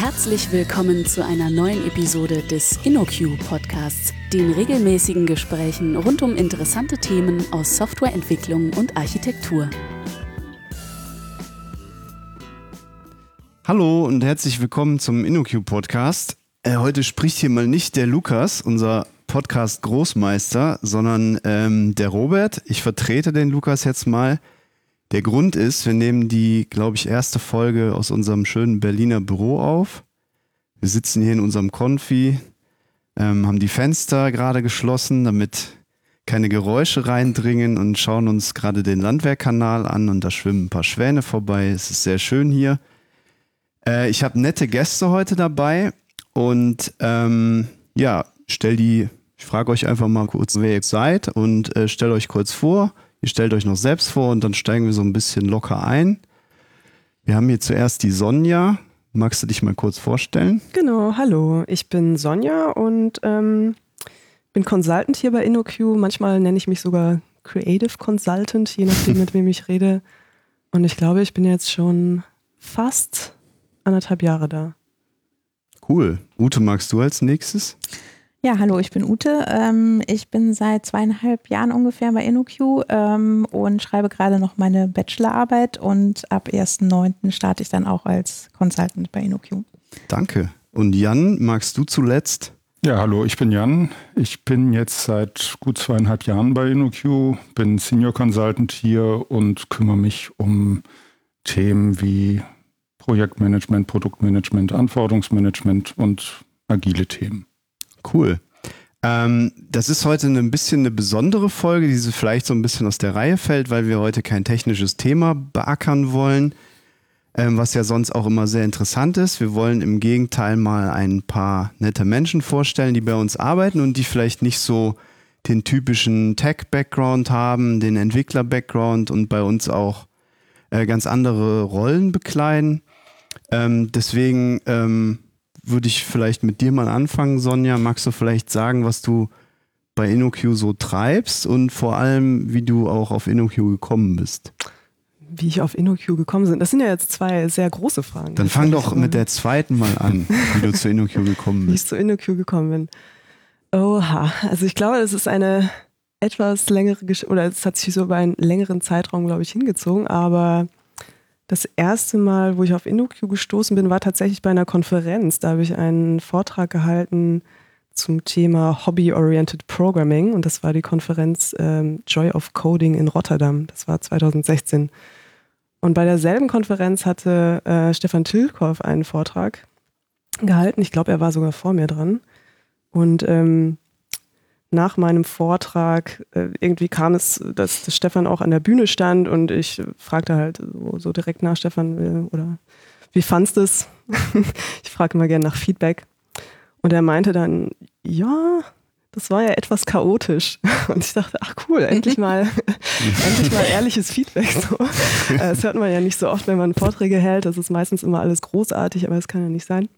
Herzlich willkommen zu einer neuen Episode des InnoQ Podcasts, den regelmäßigen Gesprächen rund um interessante Themen aus Softwareentwicklung und Architektur. Hallo und herzlich willkommen zum InnoQ Podcast. Äh, heute spricht hier mal nicht der Lukas, unser Podcast Großmeister, sondern ähm, der Robert. Ich vertrete den Lukas jetzt mal. Der Grund ist, wir nehmen die, glaube ich, erste Folge aus unserem schönen Berliner Büro auf. Wir sitzen hier in unserem Konfi, ähm, haben die Fenster gerade geschlossen, damit keine Geräusche reindringen und schauen uns gerade den Landwehrkanal an und da schwimmen ein paar Schwäne vorbei. Es ist sehr schön hier. Äh, ich habe nette Gäste heute dabei und ähm, ja, stell die, ich frage euch einfach mal kurz, wer ihr seid und äh, stellt euch kurz vor. Ihr stellt euch noch selbst vor und dann steigen wir so ein bisschen locker ein. Wir haben hier zuerst die Sonja. Magst du dich mal kurz vorstellen? Genau, hallo. Ich bin Sonja und ähm, bin Consultant hier bei InnoQ. Manchmal nenne ich mich sogar Creative Consultant, je nachdem, mit wem ich rede. Und ich glaube, ich bin jetzt schon fast anderthalb Jahre da. Cool. Ute, magst du als nächstes? Ja, hallo, ich bin Ute. Ähm, ich bin seit zweieinhalb Jahren ungefähr bei InnoQ ähm, und schreibe gerade noch meine Bachelorarbeit und ab 1.9. starte ich dann auch als Consultant bei InnoQ. Danke. Und Jan, magst du zuletzt? Ja, hallo, ich bin Jan. Ich bin jetzt seit gut zweieinhalb Jahren bei InnoQ, bin Senior Consultant hier und kümmere mich um Themen wie Projektmanagement, Produktmanagement, Anforderungsmanagement und agile Themen. Cool. Ähm, das ist heute ein bisschen eine besondere Folge, die vielleicht so ein bisschen aus der Reihe fällt, weil wir heute kein technisches Thema beackern wollen, ähm, was ja sonst auch immer sehr interessant ist. Wir wollen im Gegenteil mal ein paar nette Menschen vorstellen, die bei uns arbeiten und die vielleicht nicht so den typischen Tech-Background haben, den Entwickler-Background und bei uns auch äh, ganz andere Rollen bekleiden. Ähm, deswegen ähm, würde ich vielleicht mit dir mal anfangen, Sonja. Magst du vielleicht sagen, was du bei InnoQ so treibst und vor allem, wie du auch auf InnoQ gekommen bist? Wie ich auf InnoQ gekommen bin, das sind ja jetzt zwei sehr große Fragen. Dann fang doch mit der zweiten mal an, wie du zu InnoQ gekommen bist. Wie ich zu InnoQ gekommen bin. Oha, also ich glaube, es ist eine etwas längere Geschichte, oder es hat sich so über einen längeren Zeitraum, glaube ich, hingezogen, aber das erste Mal, wo ich auf InnoQ gestoßen bin, war tatsächlich bei einer Konferenz. Da habe ich einen Vortrag gehalten zum Thema Hobby-Oriented Programming und das war die Konferenz ähm, Joy of Coding in Rotterdam. Das war 2016. Und bei derselben Konferenz hatte äh, Stefan Tilkoff einen Vortrag gehalten. Ich glaube, er war sogar vor mir dran. Und ähm, nach meinem Vortrag äh, irgendwie kam es, dass, Stefan auch an der Bühne stand und ich fragte halt so, so direkt nach Stefan oder wie fandst du es? ich frage immer gerne nach Feedback. Und er meinte dann, ja, das war ja etwas chaotisch. Und ich dachte, ach cool, endlich mal, endlich mal ehrliches Feedback. So. Äh, das hört man ja nicht so oft, wenn man Vorträge hält. Das ist meistens immer alles großartig, aber das kann ja nicht sein.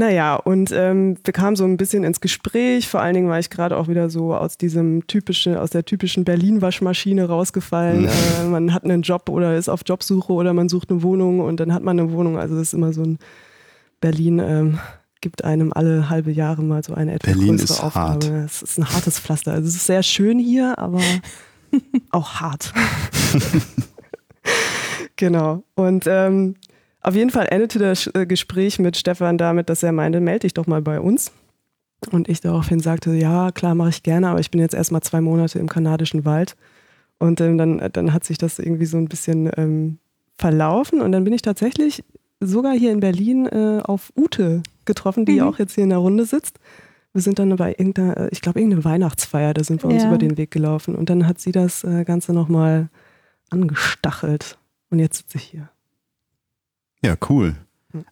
Naja, und ähm, wir kamen so ein bisschen ins Gespräch. Vor allen Dingen war ich gerade auch wieder so aus diesem typischen, aus der typischen Berlin-Waschmaschine rausgefallen. Äh, man hat einen Job oder ist auf Jobsuche oder man sucht eine Wohnung und dann hat man eine Wohnung. Also das ist immer so ein Berlin ähm, gibt einem alle halbe Jahre mal so eine etwas Berlin größere ist Aufgabe. Es ist ein hartes Pflaster. Also es ist sehr schön hier, aber auch hart. genau. Und ähm, auf jeden Fall endete das äh, Gespräch mit Stefan damit, dass er meinte, melde dich doch mal bei uns. Und ich daraufhin sagte, ja, klar, mache ich gerne, aber ich bin jetzt erstmal zwei Monate im kanadischen Wald. Und ähm, dann, dann hat sich das irgendwie so ein bisschen ähm, verlaufen. Und dann bin ich tatsächlich sogar hier in Berlin äh, auf Ute getroffen, die mhm. auch jetzt hier in der Runde sitzt. Wir sind dann bei irgendeiner, äh, ich glaube, irgendeine Weihnachtsfeier, da sind wir uns ja. über den Weg gelaufen. Und dann hat sie das äh, Ganze nochmal angestachelt. Und jetzt sitze ich hier. Ja, cool.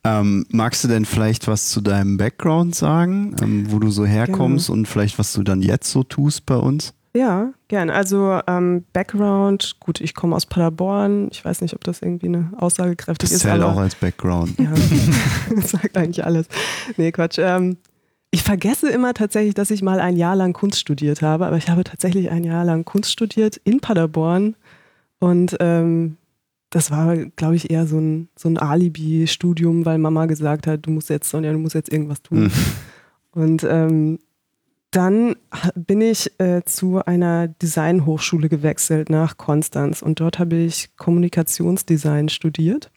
Ähm, magst du denn vielleicht was zu deinem Background sagen, ähm, wo du so herkommst gerne. und vielleicht was du dann jetzt so tust bei uns? Ja, gern. Also ähm, Background, gut, ich komme aus Paderborn. Ich weiß nicht, ob das irgendwie eine aussagekräftig das ist. Das zählt auch als Background. Ja, das sagt eigentlich alles. Nee, Quatsch. Ähm, ich vergesse immer tatsächlich, dass ich mal ein Jahr lang Kunst studiert habe, aber ich habe tatsächlich ein Jahr lang Kunst studiert in Paderborn und ähm, das war, glaube ich, eher so ein, so ein Alibi-Studium, weil Mama gesagt hat, du musst jetzt, Sonja, du musst jetzt irgendwas tun. Mhm. Und ähm, dann bin ich äh, zu einer Designhochschule gewechselt nach Konstanz und dort habe ich Kommunikationsdesign studiert.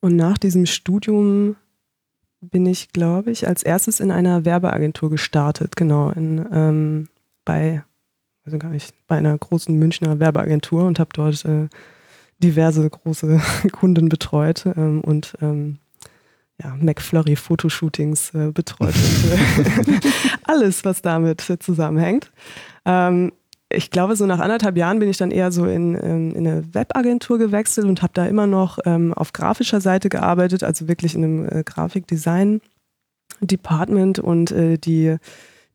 Und nach diesem Studium bin ich, glaube ich, als erstes in einer Werbeagentur gestartet, genau, in, ähm, bei, also gar nicht, bei einer großen Münchner Werbeagentur und habe dort äh, diverse große Kunden betreut ähm, und ähm, ja, McFlurry Fotoshootings äh, betreut und alles, was damit zusammenhängt. Ähm, ich glaube, so nach anderthalb Jahren bin ich dann eher so in, in, in eine Webagentur gewechselt und habe da immer noch ähm, auf grafischer Seite gearbeitet, also wirklich in einem äh, Grafikdesign-Department und äh, die,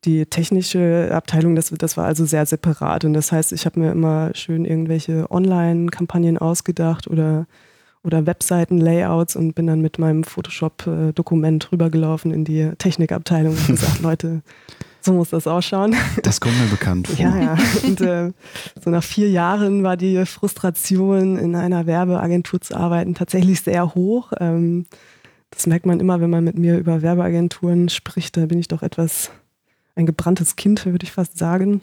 die technische Abteilung, das, das war also sehr separat. Und das heißt, ich habe mir immer schön irgendwelche Online-Kampagnen ausgedacht oder oder Webseiten-Layouts und bin dann mit meinem Photoshop-Dokument rübergelaufen in die Technikabteilung und gesagt, Leute, so muss das ausschauen. Das kommt mir bekannt vor. Ja, ja. Und äh, so nach vier Jahren war die Frustration, in einer Werbeagentur zu arbeiten, tatsächlich sehr hoch. Ähm, das merkt man immer, wenn man mit mir über Werbeagenturen spricht. Da bin ich doch etwas ein gebranntes Kind, würde ich fast sagen.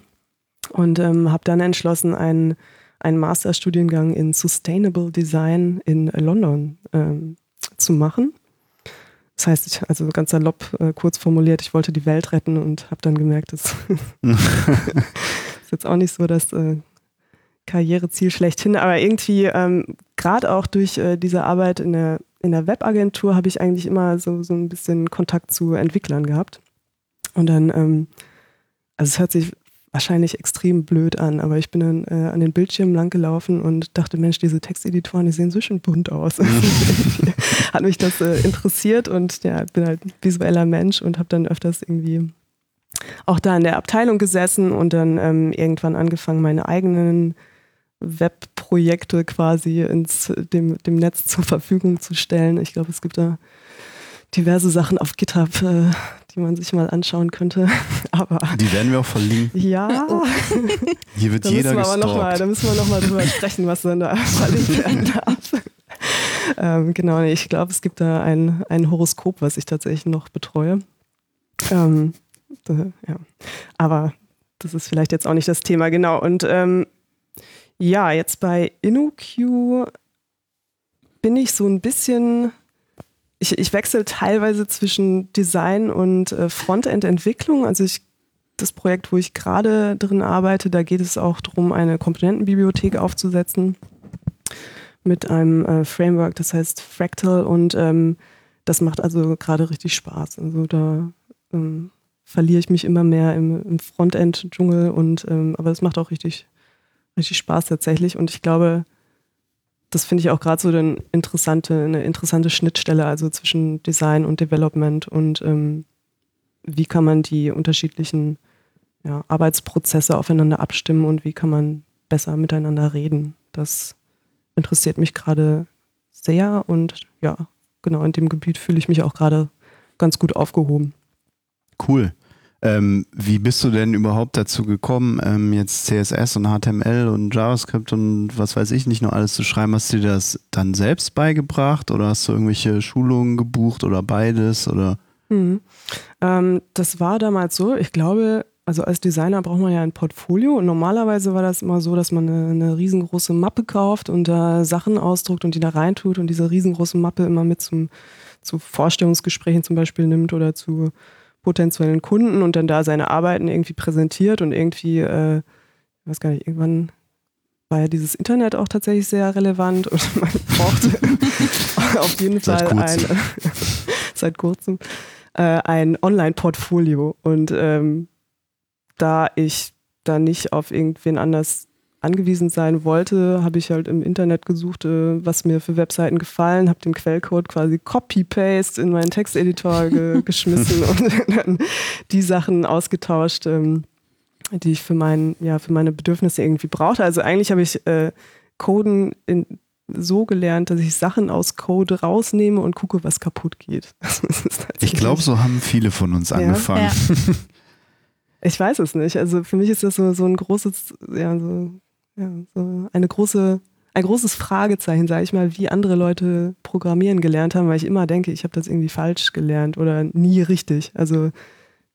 Und ähm, habe dann entschlossen, einen einen Masterstudiengang in Sustainable Design in London ähm, zu machen. Das heißt, ich, also ganz salopp äh, kurz formuliert, ich wollte die Welt retten und habe dann gemerkt, das ist jetzt auch nicht so das äh, Karriereziel schlechthin, aber irgendwie ähm, gerade auch durch äh, diese Arbeit in der, in der Webagentur habe ich eigentlich immer so, so ein bisschen Kontakt zu Entwicklern gehabt. Und dann, ähm, also es hört sich wahrscheinlich extrem blöd an, aber ich bin dann äh, an den Bildschirmen lang gelaufen und dachte, Mensch, diese Texteditoren, die sehen so schön bunt aus. Hat mich das äh, interessiert und ja, bin halt ein visueller Mensch und habe dann öfters irgendwie auch da in der Abteilung gesessen und dann ähm, irgendwann angefangen, meine eigenen Webprojekte quasi ins dem, dem Netz zur Verfügung zu stellen. Ich glaube, es gibt da diverse Sachen auf GitHub, äh, die man sich mal anschauen könnte. aber die werden wir auch verlinken. Ja. Hier wird da jeder müssen wir mal, Da müssen wir nochmal drüber sprechen, was dann da verlinkt werden darf. ähm, genau, nee, ich glaube, es gibt da ein, ein Horoskop, was ich tatsächlich noch betreue. Ähm, da, ja. Aber das ist vielleicht jetzt auch nicht das Thema, genau. Und ähm, ja, jetzt bei InnoQ bin ich so ein bisschen ich, ich wechsle teilweise zwischen Design und äh, Frontend-Entwicklung. Also ich, das Projekt, wo ich gerade drin arbeite, da geht es auch darum, eine Komponentenbibliothek aufzusetzen mit einem äh, Framework, das heißt Fractal und ähm, das macht also gerade richtig Spaß. Also da ähm, verliere ich mich immer mehr im, im Frontend-Dschungel und ähm, aber es macht auch richtig, richtig Spaß tatsächlich und ich glaube, das finde ich auch gerade so eine interessante, eine interessante Schnittstelle, also zwischen Design und Development und ähm, wie kann man die unterschiedlichen ja, Arbeitsprozesse aufeinander abstimmen und wie kann man besser miteinander reden. Das interessiert mich gerade sehr und ja, genau in dem Gebiet fühle ich mich auch gerade ganz gut aufgehoben. Cool. Ähm, wie bist du denn überhaupt dazu gekommen, ähm, jetzt CSS und HTML und JavaScript und was weiß ich nicht nur alles zu schreiben? Hast du dir das dann selbst beigebracht oder hast du irgendwelche Schulungen gebucht oder beides oder? Mhm. Ähm, das war damals so. Ich glaube, also als Designer braucht man ja ein Portfolio und normalerweise war das immer so, dass man eine, eine riesengroße Mappe kauft und da Sachen ausdruckt und die da reintut und diese riesengroße Mappe immer mit zum, zu Vorstellungsgesprächen zum Beispiel nimmt oder zu potenziellen Kunden und dann da seine Arbeiten irgendwie präsentiert und irgendwie, äh, ich weiß gar nicht, irgendwann war ja dieses Internet auch tatsächlich sehr relevant und man brauchte auf jeden Fall ein, seit kurzem äh, ein Online-Portfolio. Und ähm, da ich da nicht auf irgendwen anders angewiesen sein wollte, habe ich halt im Internet gesucht, äh, was mir für Webseiten gefallen, habe den Quellcode quasi Copy-Paste in meinen Texteditor ge geschmissen und dann die Sachen ausgetauscht, ähm, die ich für, mein, ja, für meine Bedürfnisse irgendwie brauchte. Also eigentlich habe ich äh, Coden in, so gelernt, dass ich Sachen aus Code rausnehme und gucke, was kaputt geht. ich glaube, so haben viele von uns angefangen. Ja. Ich weiß es nicht. Also für mich ist das so, so ein großes, ja, so ja, so eine große ein großes Fragezeichen, sage ich mal, wie andere Leute programmieren gelernt haben, weil ich immer denke, ich habe das irgendwie falsch gelernt oder nie richtig. Also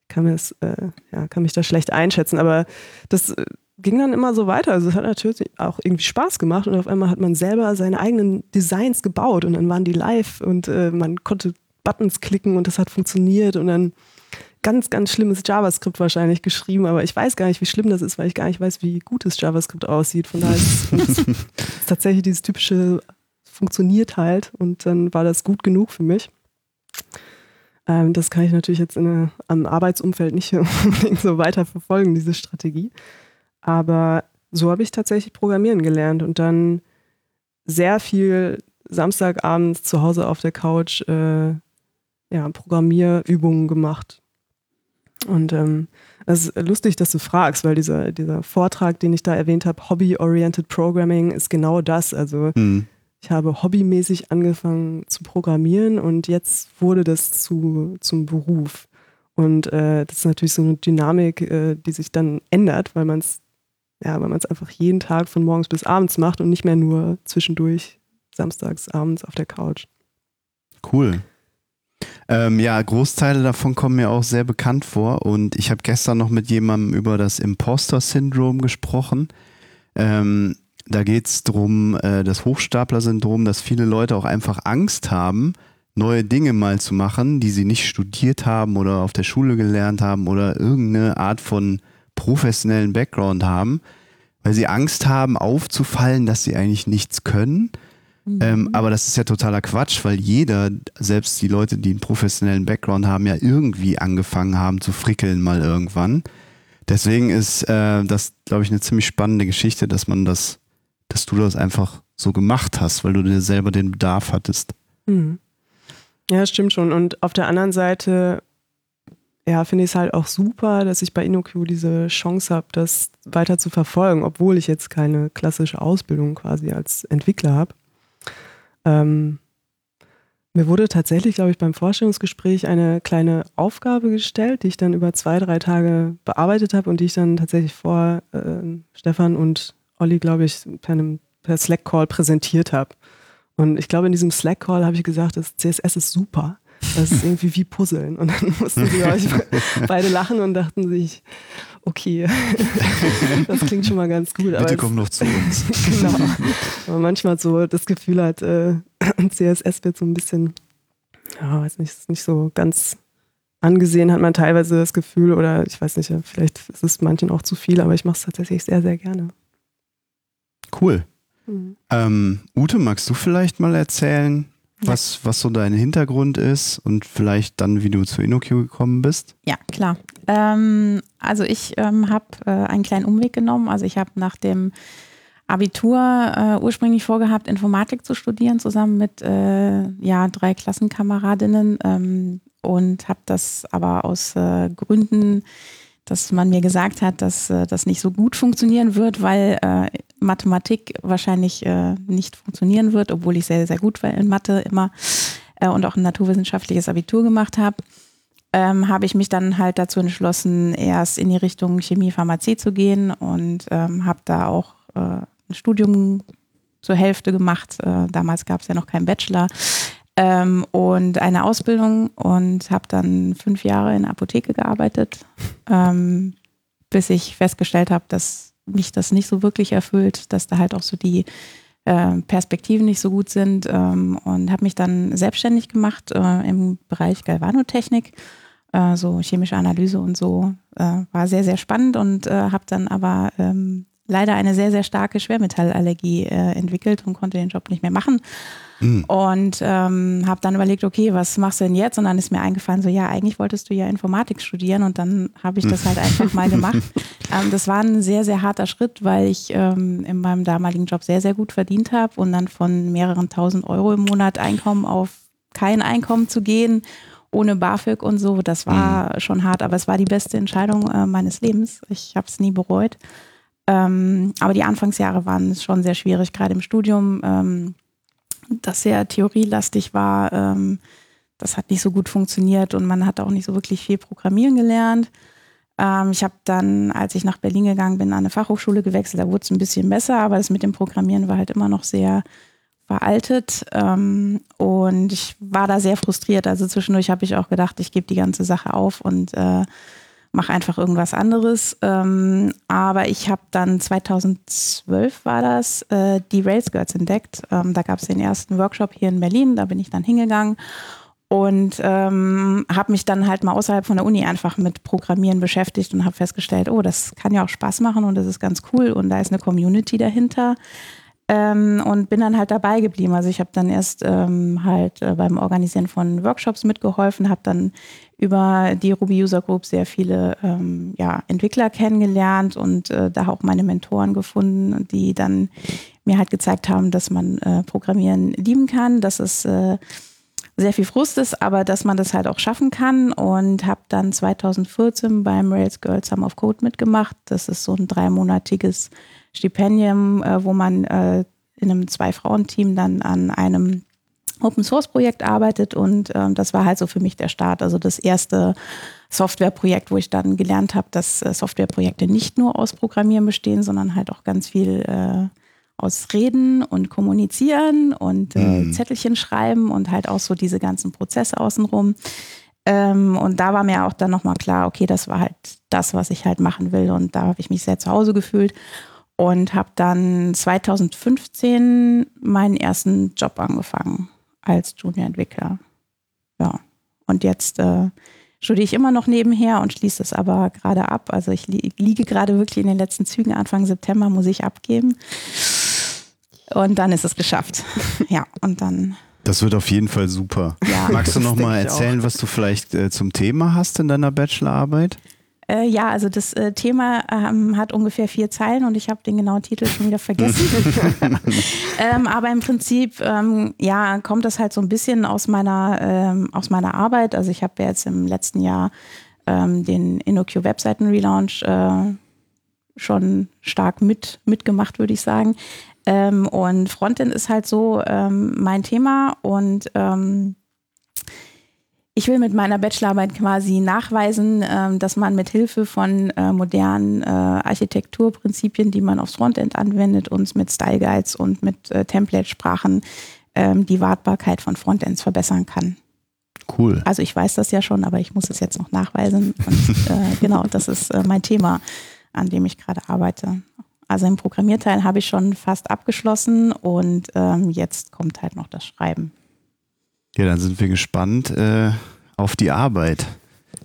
kann, das, äh, ja, kann mich da schlecht einschätzen. Aber das äh, ging dann immer so weiter. Also es hat natürlich auch irgendwie Spaß gemacht und auf einmal hat man selber seine eigenen Designs gebaut und dann waren die live und äh, man konnte Buttons klicken und das hat funktioniert und dann ganz, ganz schlimmes JavaScript wahrscheinlich geschrieben, aber ich weiß gar nicht, wie schlimm das ist, weil ich gar nicht weiß, wie gutes JavaScript aussieht. Von daher ist es tatsächlich dieses typische funktioniert halt und dann war das gut genug für mich. Ähm, das kann ich natürlich jetzt in eine, am Arbeitsumfeld nicht unbedingt so weiter verfolgen, diese Strategie. Aber so habe ich tatsächlich Programmieren gelernt und dann sehr viel Samstagabends zu Hause auf der Couch äh, ja, Programmierübungen gemacht. Und ähm, es ist lustig, dass du fragst, weil dieser, dieser Vortrag, den ich da erwähnt habe, Hobby-Oriented Programming, ist genau das. Also mhm. ich habe hobbymäßig angefangen zu programmieren und jetzt wurde das zu, zum Beruf. Und äh, das ist natürlich so eine Dynamik, äh, die sich dann ändert, weil man es ja, weil man es einfach jeden Tag von morgens bis abends macht und nicht mehr nur zwischendurch samstags abends auf der Couch. Cool. Ähm, ja, Großteile davon kommen mir auch sehr bekannt vor und ich habe gestern noch mit jemandem über das Imposter-Syndrom gesprochen. Ähm, da geht es darum, äh, das Hochstapler-Syndrom, dass viele Leute auch einfach Angst haben, neue Dinge mal zu machen, die sie nicht studiert haben oder auf der Schule gelernt haben oder irgendeine Art von professionellen Background haben, weil sie Angst haben, aufzufallen, dass sie eigentlich nichts können Mhm. Ähm, aber das ist ja totaler Quatsch, weil jeder, selbst die Leute, die einen professionellen Background haben, ja irgendwie angefangen haben zu frickeln mal irgendwann. Deswegen ist äh, das, glaube ich, eine ziemlich spannende Geschichte, dass man das, dass du das einfach so gemacht hast, weil du dir selber den Bedarf hattest. Mhm. Ja, stimmt schon. Und auf der anderen Seite, ja, finde ich es halt auch super, dass ich bei InnoQ diese Chance habe, das weiter zu verfolgen, obwohl ich jetzt keine klassische Ausbildung quasi als Entwickler habe. Ähm, mir wurde tatsächlich, glaube ich, beim Vorstellungsgespräch eine kleine Aufgabe gestellt, die ich dann über zwei, drei Tage bearbeitet habe und die ich dann tatsächlich vor äh, Stefan und Olli, glaube ich, per, einem, per Slack-Call präsentiert habe. Und ich glaube, in diesem Slack-Call habe ich gesagt, das CSS ist super. Das ist irgendwie wie Puzzeln. Und dann mussten sie euch beide lachen und dachten sich, okay, das klingt schon mal ganz gut. Bitte komm noch zu uns. genau. Aber manchmal so das Gefühl hat, äh, CSS wird so ein bisschen, ja, weiß nicht, ist nicht so ganz angesehen, hat man teilweise das Gefühl, oder ich weiß nicht, vielleicht ist es manchen auch zu viel, aber ich mache es tatsächlich sehr, sehr gerne. Cool. Mhm. Ähm, Ute, magst du vielleicht mal erzählen, was, was so dein Hintergrund ist und vielleicht dann, wie du zu InnoQ gekommen bist? Ja, klar. Ähm, also ich ähm, habe äh, einen kleinen Umweg genommen. Also ich habe nach dem Abitur äh, ursprünglich vorgehabt, Informatik zu studieren, zusammen mit äh, ja, drei Klassenkameradinnen ähm, und habe das aber aus äh, Gründen dass man mir gesagt hat, dass äh, das nicht so gut funktionieren wird, weil äh, Mathematik wahrscheinlich äh, nicht funktionieren wird, obwohl ich sehr, sehr gut war in Mathe immer äh, und auch ein naturwissenschaftliches Abitur gemacht habe. Ähm, habe ich mich dann halt dazu entschlossen, erst in die Richtung Chemie, Pharmazie zu gehen und ähm, habe da auch äh, ein Studium zur Hälfte gemacht. Äh, damals gab es ja noch keinen Bachelor ähm, und eine Ausbildung und habe dann fünf Jahre in der Apotheke gearbeitet, ähm, bis ich festgestellt habe, dass mich das nicht so wirklich erfüllt, dass da halt auch so die äh, Perspektiven nicht so gut sind ähm, und habe mich dann selbstständig gemacht äh, im Bereich Galvanotechnik, äh, so chemische Analyse und so. Äh, war sehr, sehr spannend und äh, habe dann aber ähm, leider eine sehr, sehr starke Schwermetallallergie äh, entwickelt und konnte den Job nicht mehr machen. Mhm. Und ähm, habe dann überlegt, okay, was machst du denn jetzt? Und dann ist mir eingefallen, so ja, eigentlich wolltest du ja Informatik studieren und dann habe ich das halt einfach mal gemacht. Ähm, das war ein sehr, sehr harter Schritt, weil ich ähm, in meinem damaligen Job sehr, sehr gut verdient habe und dann von mehreren tausend Euro im Monat Einkommen auf kein Einkommen zu gehen ohne BAföG und so, das war mhm. schon hart, aber es war die beste Entscheidung äh, meines Lebens. Ich habe es nie bereut. Ähm, aber die Anfangsjahre waren schon sehr schwierig, gerade im Studium. Ähm, das sehr theorielastig war. Ähm, das hat nicht so gut funktioniert und man hat auch nicht so wirklich viel Programmieren gelernt. Ähm, ich habe dann, als ich nach Berlin gegangen bin, an eine Fachhochschule gewechselt. Da wurde es ein bisschen besser, aber das mit dem Programmieren war halt immer noch sehr veraltet. Ähm, und ich war da sehr frustriert. Also zwischendurch habe ich auch gedacht, ich gebe die ganze Sache auf und äh, mache einfach irgendwas anderes. Ähm, aber ich habe dann 2012 war das, äh, die Rails Girls entdeckt. Ähm, da gab es den ersten Workshop hier in Berlin, da bin ich dann hingegangen und ähm, habe mich dann halt mal außerhalb von der Uni einfach mit Programmieren beschäftigt und habe festgestellt, oh, das kann ja auch Spaß machen und das ist ganz cool und da ist eine Community dahinter. Ähm, und bin dann halt dabei geblieben. Also ich habe dann erst ähm, halt äh, beim Organisieren von Workshops mitgeholfen, habe dann über die Ruby User Group sehr viele ähm, ja, Entwickler kennengelernt und äh, da auch meine Mentoren gefunden, die dann mir halt gezeigt haben, dass man äh, Programmieren lieben kann, dass es äh, sehr viel Frust ist, aber dass man das halt auch schaffen kann und habe dann 2014 beim Rails Girls Summer of Code mitgemacht. Das ist so ein dreimonatiges Stipendium, äh, wo man äh, in einem Zwei-Frauen-Team dann an einem Open-Source-Projekt arbeitet und äh, das war halt so für mich der Start. Also das erste Softwareprojekt, wo ich dann gelernt habe, dass äh, Softwareprojekte nicht nur aus Programmieren bestehen, sondern halt auch ganz viel äh, aus Reden und Kommunizieren und äh, mhm. Zettelchen schreiben und halt auch so diese ganzen Prozesse außenrum. Ähm, und da war mir auch dann nochmal klar, okay, das war halt das, was ich halt machen will. Und da habe ich mich sehr zu Hause gefühlt und habe dann 2015 meinen ersten Job angefangen als Junior-Entwickler. Ja, und jetzt äh, studiere ich immer noch nebenher und schließe es aber gerade ab. Also ich li liege gerade wirklich in den letzten Zügen. Anfang September muss ich abgeben. Und dann ist es geschafft. Ja, und dann. Das wird auf jeden Fall super. Ja, Magst du noch mal erzählen, was du vielleicht äh, zum Thema hast in deiner Bachelorarbeit? Äh, ja, also das äh, Thema ähm, hat ungefähr vier Zeilen und ich habe den genauen Titel schon wieder vergessen. ähm, aber im Prinzip, ähm, ja, kommt das halt so ein bisschen aus meiner, ähm, aus meiner Arbeit. Also ich habe ja jetzt im letzten Jahr ähm, den InnoQ Webseiten Relaunch äh, schon stark mit, mitgemacht, würde ich sagen. Ähm, und Frontend ist halt so mein Thema und ich will mit meiner Bachelorarbeit quasi nachweisen, ähm, dass man mit Hilfe von äh, modernen äh, Architekturprinzipien, die man aufs Frontend anwendet, und mit Style Guides und mit äh, Template-Sprachen ähm, die Wartbarkeit von Frontends verbessern kann. Cool. Also ich weiß das ja schon, aber ich muss es jetzt noch nachweisen. Und äh, genau, das ist äh, mein Thema, an dem ich gerade arbeite. Also im Programmierteil habe ich schon fast abgeschlossen und ähm, jetzt kommt halt noch das Schreiben. Ja, dann sind wir gespannt äh, auf die Arbeit.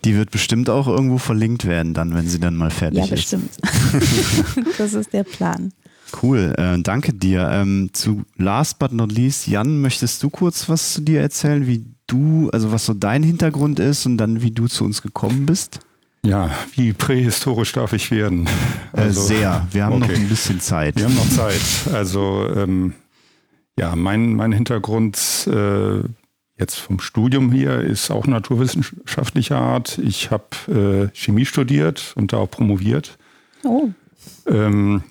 Die wird bestimmt auch irgendwo verlinkt werden, dann, wenn sie dann mal fertig ja, ist. bestimmt. das ist der Plan. Cool, äh, danke dir. Ähm, zu last but not least, Jan, möchtest du kurz was zu dir erzählen, wie du, also was so dein Hintergrund ist und dann wie du zu uns gekommen bist? Ja, wie prähistorisch darf ich werden? Äh, also, äh, sehr. Wir haben okay. noch ein bisschen Zeit. Wir haben noch Zeit. Also ähm, ja, mein, mein Hintergrund äh, jetzt vom Studium hier ist auch naturwissenschaftlicher Art. Ich habe äh, Chemie studiert und da auch promoviert. Oh. Ähm,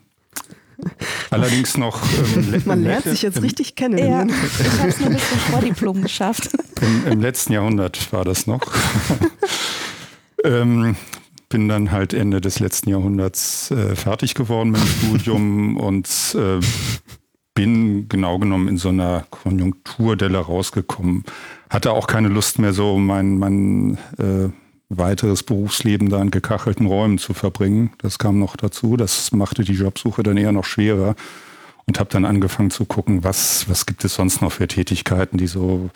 allerdings noch. Ähm, Man lernt sich jetzt richtig kennen. Ja, ich habe es nur bis zum Vordiplom geschafft. Im, Im, letzten Jahrhundert war das noch. ähm, bin dann halt Ende des letzten Jahrhunderts äh, fertig geworden mit dem Studium und äh, bin genau genommen in so einer Konjunkturdelle rausgekommen. Hatte auch keine Lust mehr, so mein, mein äh, weiteres Berufsleben da in gekachelten Räumen zu verbringen. Das kam noch dazu. Das machte die Jobsuche dann eher noch schwerer. Und habe dann angefangen zu gucken, was, was gibt es sonst noch für Tätigkeiten, die so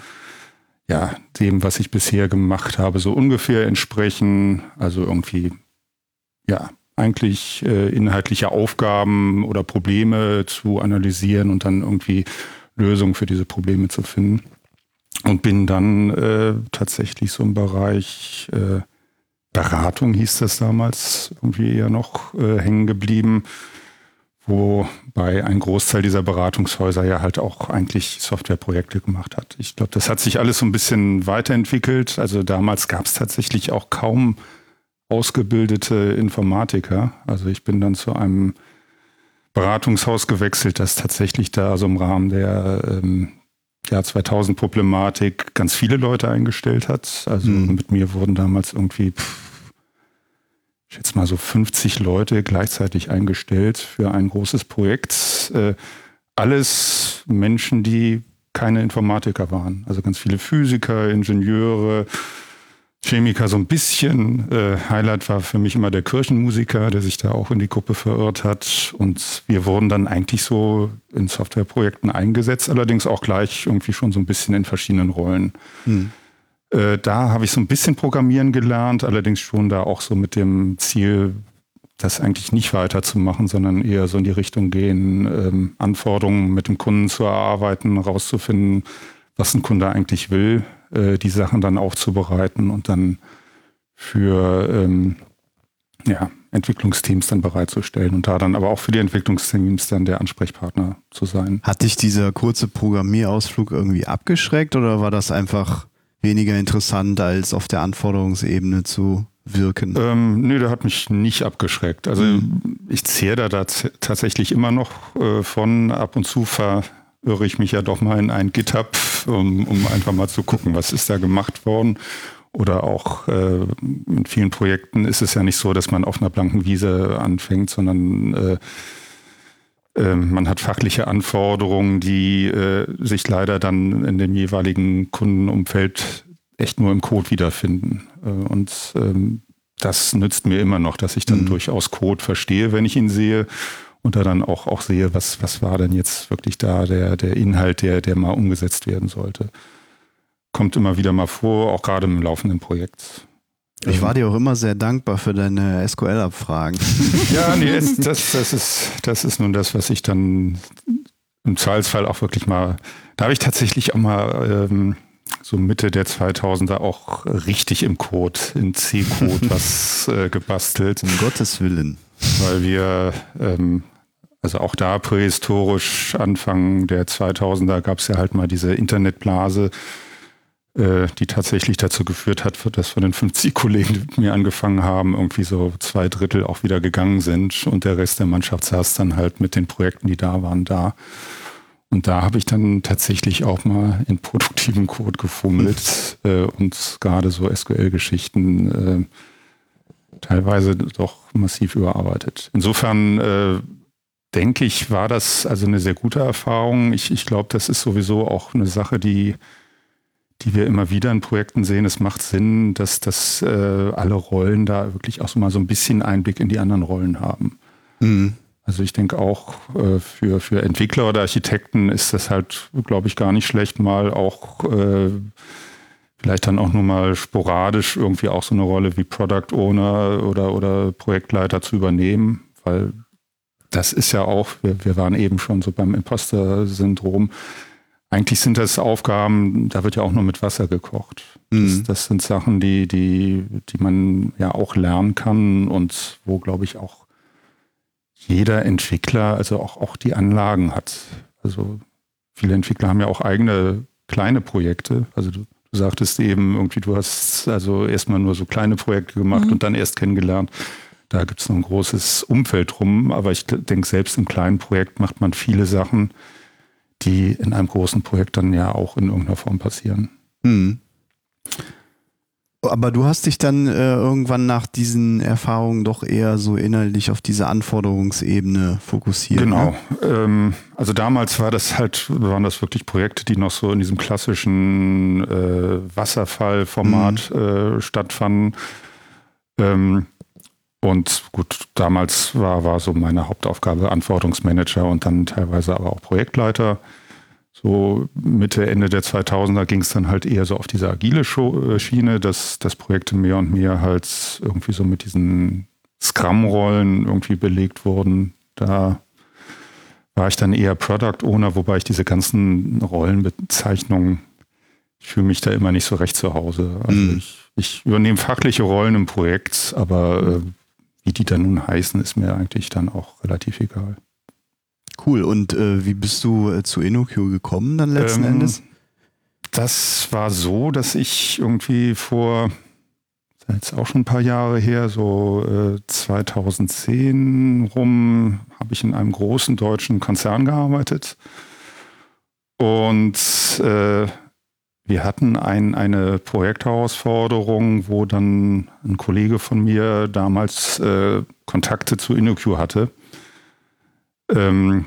ja, dem, was ich bisher gemacht habe, so ungefähr entsprechen. Also irgendwie, ja, eigentlich äh, inhaltliche Aufgaben oder Probleme zu analysieren und dann irgendwie Lösungen für diese Probleme zu finden. Und bin dann äh, tatsächlich so im Bereich äh, Beratung, hieß das damals, irgendwie eher noch äh, hängen geblieben, wobei ein Großteil dieser Beratungshäuser ja halt auch eigentlich Softwareprojekte gemacht hat. Ich glaube, das hat sich alles so ein bisschen weiterentwickelt. Also damals gab es tatsächlich auch kaum ausgebildete Informatiker. Also ich bin dann zu einem Beratungshaus gewechselt, das tatsächlich da also im Rahmen der ähm, Jahr 2000 Problematik ganz viele Leute eingestellt hat. Also mhm. mit mir wurden damals irgendwie pff, ich schätze mal so 50 Leute gleichzeitig eingestellt für ein großes Projekt. Äh, alles Menschen, die keine Informatiker waren. Also ganz viele Physiker, Ingenieure, Chemiker so ein bisschen. Äh, Highlight war für mich immer der Kirchenmusiker, der sich da auch in die Gruppe verirrt hat. Und wir wurden dann eigentlich so in Softwareprojekten eingesetzt, allerdings auch gleich irgendwie schon so ein bisschen in verschiedenen Rollen. Hm. Äh, da habe ich so ein bisschen Programmieren gelernt, allerdings schon da auch so mit dem Ziel, das eigentlich nicht weiterzumachen, sondern eher so in die Richtung gehen, ähm, Anforderungen mit dem Kunden zu erarbeiten, rauszufinden, was ein Kunde eigentlich will, äh, die Sachen dann aufzubereiten und dann für ähm, ja, Entwicklungsteams dann bereitzustellen und da dann aber auch für die Entwicklungsteams dann der Ansprechpartner zu sein. Hat dich dieser kurze Programmierausflug irgendwie abgeschreckt oder war das einfach weniger interessant als auf der Anforderungsebene zu wirken? Ähm, nee, der hat mich nicht abgeschreckt. Also mhm. ich zehre da tatsächlich immer noch äh, von. Ab und zu verirre ich mich ja doch mal in ein GitHub, um, um einfach mal zu gucken, was ist da gemacht worden. Oder auch äh, in vielen Projekten ist es ja nicht so, dass man auf einer blanken Wiese anfängt, sondern äh, ähm, man hat fachliche Anforderungen, die äh, sich leider dann in dem jeweiligen Kundenumfeld echt nur im Code wiederfinden. Äh, und ähm, das nützt mir immer noch, dass ich dann mhm. durchaus Code verstehe, wenn ich ihn sehe und da dann auch, auch sehe, was, was war denn jetzt wirklich da der, der Inhalt, der, der mal umgesetzt werden sollte. Kommt immer wieder mal vor, auch gerade im laufenden Projekt. Ich war dir auch immer sehr dankbar für deine SQL-Abfragen. Ja, nee, das, das, ist, das ist nun das, was ich dann im Zweifelsfall auch wirklich mal, da habe ich tatsächlich auch mal ähm, so Mitte der 2000er auch richtig im Code, in C-Code was äh, gebastelt. Um Gottes Willen. Weil wir, ähm, also auch da prähistorisch, Anfang der 2000er gab es ja halt mal diese Internetblase, äh, die tatsächlich dazu geführt hat, dass von den 50 Kollegen, die mit mir angefangen haben, irgendwie so zwei Drittel auch wieder gegangen sind und der Rest der Mannschaft saß dann halt mit den Projekten, die da waren, da. Und da habe ich dann tatsächlich auch mal in produktiven Code gefummelt äh, und gerade so SQL-Geschichten äh, teilweise doch massiv überarbeitet. Insofern äh, denke ich, war das also eine sehr gute Erfahrung. Ich, ich glaube, das ist sowieso auch eine Sache, die die wir immer wieder in Projekten sehen. Es macht Sinn, dass, dass äh, alle Rollen da wirklich auch so mal so ein bisschen Einblick in die anderen Rollen haben. Mhm. Also ich denke auch äh, für, für Entwickler oder Architekten ist das halt, glaube ich, gar nicht schlecht, mal auch äh, vielleicht dann auch nur mal sporadisch irgendwie auch so eine Rolle wie Product Owner oder, oder Projektleiter zu übernehmen, weil das ist ja auch, wir, wir waren eben schon so beim Imposter-Syndrom, eigentlich sind das Aufgaben, da wird ja auch nur mit Wasser gekocht. Mhm. Das, das, sind Sachen, die, die, die man ja auch lernen kann und wo, glaube ich, auch jeder Entwickler, also auch, auch die Anlagen hat. Also viele Entwickler haben ja auch eigene kleine Projekte. Also du, du sagtest eben irgendwie, du hast also erstmal nur so kleine Projekte gemacht mhm. und dann erst kennengelernt. Da gibt es noch ein großes Umfeld rum, aber ich denke, selbst im kleinen Projekt macht man viele Sachen, die in einem großen Projekt dann ja auch in irgendeiner Form passieren. Hm. Aber du hast dich dann äh, irgendwann nach diesen Erfahrungen doch eher so inhaltlich auf diese Anforderungsebene fokussiert. Genau. Ne? Ähm, also damals war das halt, waren das wirklich Projekte, die noch so in diesem klassischen äh, Wasserfallformat mhm. äh, stattfanden. Ähm, und gut, damals war, war so meine Hauptaufgabe Anforderungsmanager und dann teilweise aber auch Projektleiter. So Mitte, Ende der 2000er ging es dann halt eher so auf diese agile äh, Schiene, dass, dass Projekte mehr und mehr halt irgendwie so mit diesen Scrum-Rollen irgendwie belegt wurden. Da war ich dann eher Product Owner, wobei ich diese ganzen Rollenbezeichnungen, ich fühle mich da immer nicht so recht zu Hause. Also mm. ich, ich, übernehme fachliche Rollen im Projekt, aber äh, wie die dann nun heißen, ist mir eigentlich dann auch relativ egal. Cool. Und äh, wie bist du äh, zu InnoQ gekommen dann letzten ähm, Endes? Das war so, dass ich irgendwie vor, jetzt auch schon ein paar Jahre her, so äh, 2010 rum, habe ich in einem großen deutschen Konzern gearbeitet. Und äh, wir hatten ein, eine Projektherausforderung, wo dann ein Kollege von mir damals äh, Kontakte zu InnoQ hatte. Ähm,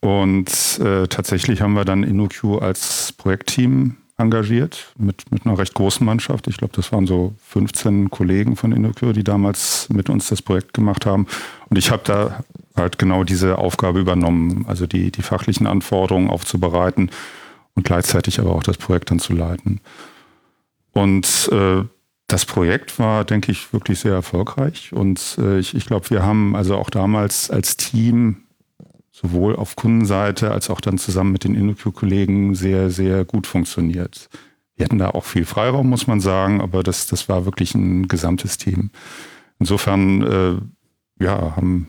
und äh, tatsächlich haben wir dann InnoQ als Projektteam engagiert mit, mit einer recht großen Mannschaft. Ich glaube, das waren so 15 Kollegen von InnoQ, die damals mit uns das Projekt gemacht haben. Und ich habe da halt genau diese Aufgabe übernommen, also die, die fachlichen Anforderungen aufzubereiten und gleichzeitig aber auch das Projekt dann zu leiten. Und äh, das Projekt war, denke ich, wirklich sehr erfolgreich. Und äh, ich, ich glaube, wir haben also auch damals als Team sowohl auf Kundenseite als auch dann zusammen mit den InnoQ-Kollegen sehr, sehr gut funktioniert. Wir hatten da auch viel Freiraum, muss man sagen, aber das, das war wirklich ein gesamtes Team. Insofern, äh, ja, haben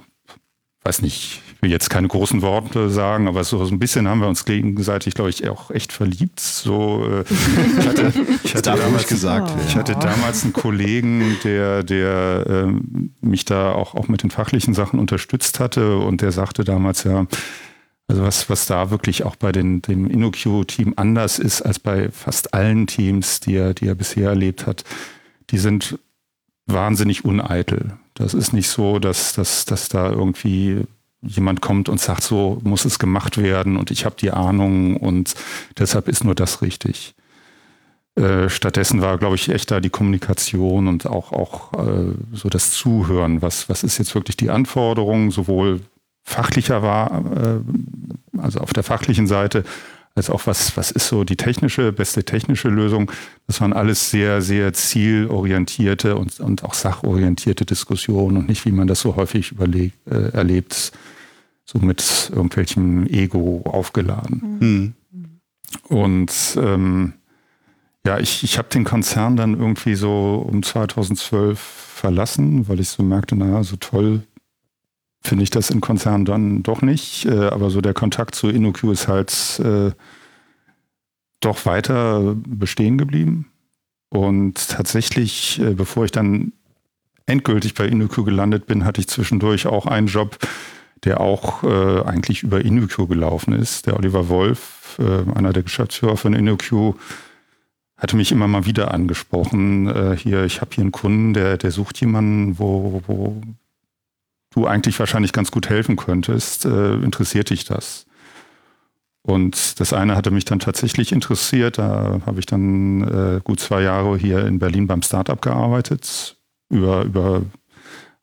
weiß nicht, ich will jetzt keine großen Worte sagen, aber so, so ein bisschen haben wir uns gegenseitig, glaube ich, auch echt verliebt. So, äh, ich hatte, ich hatte damals gesagt, ich hatte damals einen Kollegen, der, der ähm, mich da auch, auch mit den fachlichen Sachen unterstützt hatte und der sagte damals ja, also was, was da wirklich auch bei den, dem InnoQ-Team anders ist als bei fast allen Teams, die er, die er bisher erlebt hat, die sind wahnsinnig uneitel. Das ist nicht so, dass, dass, dass da irgendwie jemand kommt und sagt, so muss es gemacht werden und ich habe die Ahnung und deshalb ist nur das richtig. Äh, stattdessen war, glaube ich, echt da die Kommunikation und auch, auch äh, so das Zuhören. Was, was ist jetzt wirklich die Anforderung, sowohl fachlicher war, äh, also auf der fachlichen Seite, als auch was, was ist so die technische, beste technische Lösung. Das waren alles sehr, sehr zielorientierte und, und auch sachorientierte Diskussionen und nicht, wie man das so häufig überleg, äh, erlebt, so mit irgendwelchem Ego aufgeladen. Mhm. Und ähm, ja, ich, ich habe den Konzern dann irgendwie so um 2012 verlassen, weil ich so merkte, naja, so toll finde ich das im Konzern dann doch nicht. Äh, aber so der Kontakt zu InnoQ ist halt äh, doch weiter bestehen geblieben. Und tatsächlich, äh, bevor ich dann endgültig bei InnoQ gelandet bin, hatte ich zwischendurch auch einen Job, der auch eigentlich über InnoQ gelaufen ist. Der Oliver Wolf, einer der Geschäftsführer von InnoQ, hatte mich immer mal wieder angesprochen. Hier, ich habe hier einen Kunden, der, der sucht jemanden, wo, wo du eigentlich wahrscheinlich ganz gut helfen könntest. Äh, interessiert dich das? Und das eine hatte mich dann tatsächlich interessiert. Da habe ich dann äh, gut zwei Jahre hier in Berlin beim Startup gearbeitet, über, über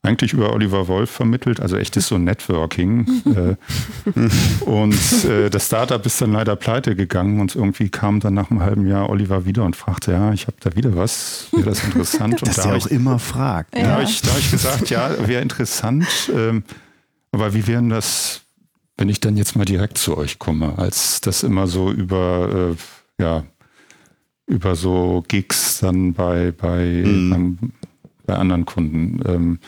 eigentlich über Oliver Wolf vermittelt, also echtes so Networking. äh, und äh, das Startup ist dann leider pleite gegangen und irgendwie kam dann nach einem halben Jahr Oliver wieder und fragte, ja, ich habe da wieder was, wäre das interessant? Und Dass da er auch ich, immer fragt. Ja. Da habe ich, hab ich gesagt, ja, wäre interessant, ähm, aber wie wären das, wenn ich dann jetzt mal direkt zu euch komme, als das immer so über, äh, ja, über so Gigs dann bei, bei, mhm. beim, bei anderen Kunden. Ähm,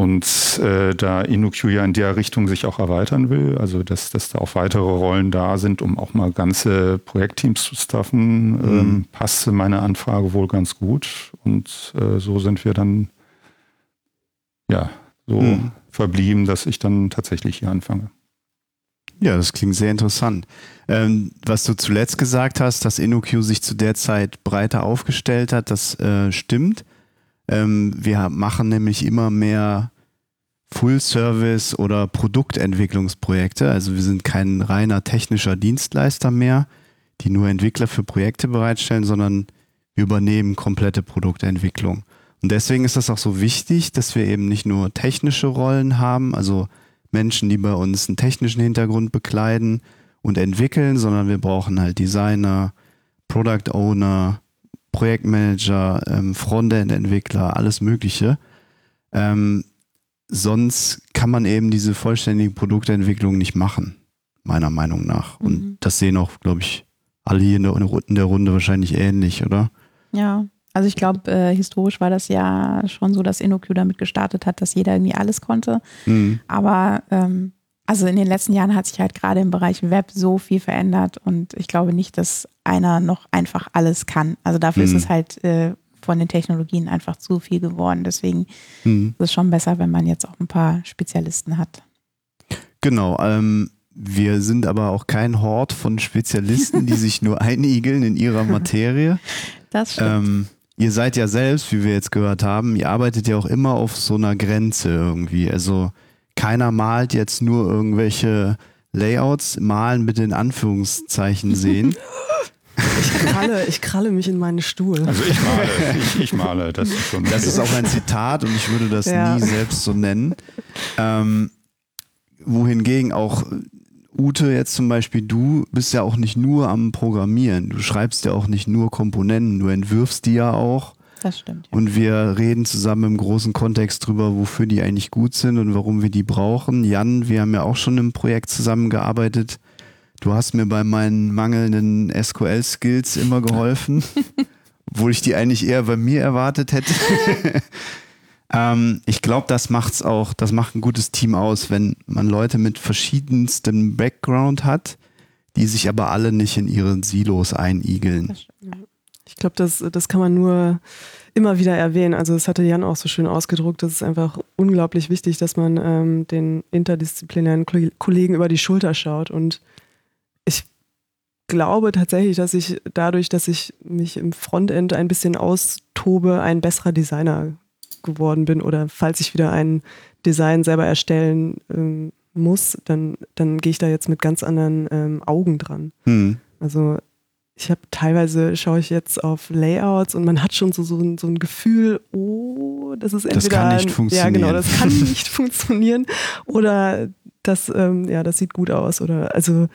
und äh, da InnoQ ja in der Richtung sich auch erweitern will, also dass, dass da auch weitere Rollen da sind, um auch mal ganze Projektteams zu staffen, mhm. ähm, passte meine Anfrage wohl ganz gut. Und äh, so sind wir dann ja so mhm. verblieben, dass ich dann tatsächlich hier anfange. Ja, das klingt sehr interessant. Ähm, was du zuletzt gesagt hast, dass InnoQ sich zu der Zeit breiter aufgestellt hat, das äh, stimmt. Ähm, wir machen nämlich immer mehr Full-Service- oder Produktentwicklungsprojekte. Also wir sind kein reiner technischer Dienstleister mehr, die nur Entwickler für Projekte bereitstellen, sondern wir übernehmen komplette Produktentwicklung. Und deswegen ist das auch so wichtig, dass wir eben nicht nur technische Rollen haben, also Menschen, die bei uns einen technischen Hintergrund bekleiden und entwickeln, sondern wir brauchen halt Designer, Product Owner, Projektmanager, ähm, Frontend-Entwickler, alles Mögliche. Ähm, sonst kann man eben diese vollständige Produktentwicklung nicht machen, meiner Meinung nach. Und mhm. das sehen auch, glaube ich, alle hier in der, in der Runde wahrscheinlich ähnlich, oder? Ja, also ich glaube, äh, historisch war das ja schon so, dass InnoQ damit gestartet hat, dass jeder irgendwie alles konnte. Mhm. Aber ähm, also in den letzten Jahren hat sich halt gerade im Bereich Web so viel verändert und ich glaube nicht, dass einer noch einfach alles kann. Also dafür mhm. ist es halt äh, von den Technologien einfach zu viel geworden. Deswegen mhm. ist es schon besser, wenn man jetzt auch ein paar Spezialisten hat. Genau. Ähm, wir sind aber auch kein Hort von Spezialisten, die sich nur einigeln in ihrer Materie. Das stimmt. Ähm, ihr seid ja selbst, wie wir jetzt gehört haben, ihr arbeitet ja auch immer auf so einer Grenze irgendwie. Also keiner malt jetzt nur irgendwelche Layouts, malen bitte in Anführungszeichen sehen. Ich kralle, ich kralle mich in meinen Stuhl. Also ich male, ich, ich male, das ist schon. Das ist auch ein Zitat und ich würde das Ja. nie selbst so nennen. Ähm, wohingegen auch Ute jetzt zum Beispiel, du bist ja auch nicht nur am Programmieren. Du schreibst ja auch nicht nur Komponenten, du entwirfst die ja auch. Das stimmt. Ja. Und wir reden zusammen im großen Kontext drüber, wofür die eigentlich gut sind und warum wir die brauchen. Jan, wir haben ja auch schon im Projekt zusammengearbeitet. Du hast mir bei meinen mangelnden SQL-Skills immer geholfen, obwohl ich die eigentlich eher bei mir erwartet hätte. ähm, ich glaube, das macht's auch, das macht ein gutes Team aus, wenn man Leute mit verschiedenstem Background hat, die sich aber alle nicht in ihren Silos einigeln. Glaube, das, das kann man nur immer wieder erwähnen. Also das hatte Jan auch so schön ausgedruckt. Das ist einfach unglaublich wichtig, dass man ähm, den interdisziplinären Ko- Kollegen über die Schulter schaut. Und ich glaube tatsächlich, dass ich dadurch, dass ich mich im Frontend ein bisschen austobe, ein besserer Designer geworden bin. Oder falls ich wieder ein Design selber erstellen ähm, muss, dann, dann gehe ich da jetzt mit ganz anderen ähm, Augen dran. Hm. Also ich habe teilweise schaue ich jetzt auf Layouts und man hat schon so, so, ein, so ein Gefühl, oh, das ist Das entweder kann nicht funktionieren. Ja, genau, das kann nicht funktionieren oder das, ähm, ja, das sieht gut aus oder also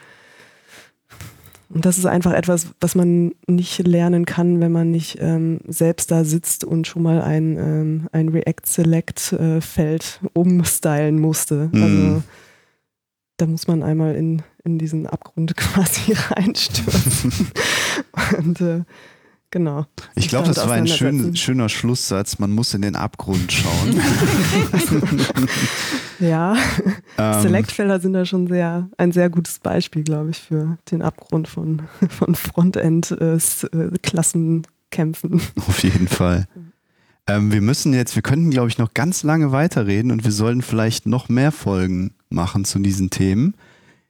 und das ist einfach etwas, was man nicht lernen kann, wenn man nicht ähm, selbst da sitzt und schon mal ein, ähm, ein React-Select-Feld umstylen musste. Mhm. Also da muss man einmal in, in diesen Abgrund quasi reinstürzen. und äh, genau. Ich glaube, das war ein schön, schöner Schlusssatz. Man muss in den Abgrund schauen. Ja, ähm, Select-Felder sind da schon sehr ein sehr gutes Beispiel, glaube ich, für den Abgrund von, von Frontend-Klassenkämpfen. auf jeden Fall. Ähm, wir müssen jetzt, wir könnten, glaube ich, noch ganz lange weiterreden und wir sollten vielleicht noch mehr Folgen machen zu diesen Themen.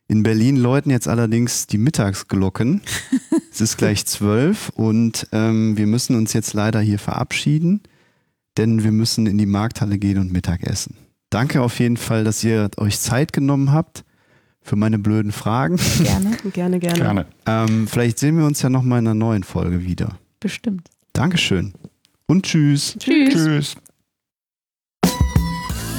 In Berlin läuten jetzt allerdings die Mittagsglocken. es ist gleich zwölf und ähm, wir müssen uns jetzt leider hier verabschieden, denn wir müssen in die Markthalle gehen und Mittag essen. Danke auf jeden Fall, dass ihr euch Zeit genommen habt für meine blöden Fragen. Gerne. Gerne, gerne. Gerne. Ähm, vielleicht sehen wir uns ja nochmal in einer neuen Folge wieder. Bestimmt. Dankeschön und tschüss. Tschüss. Tschüss.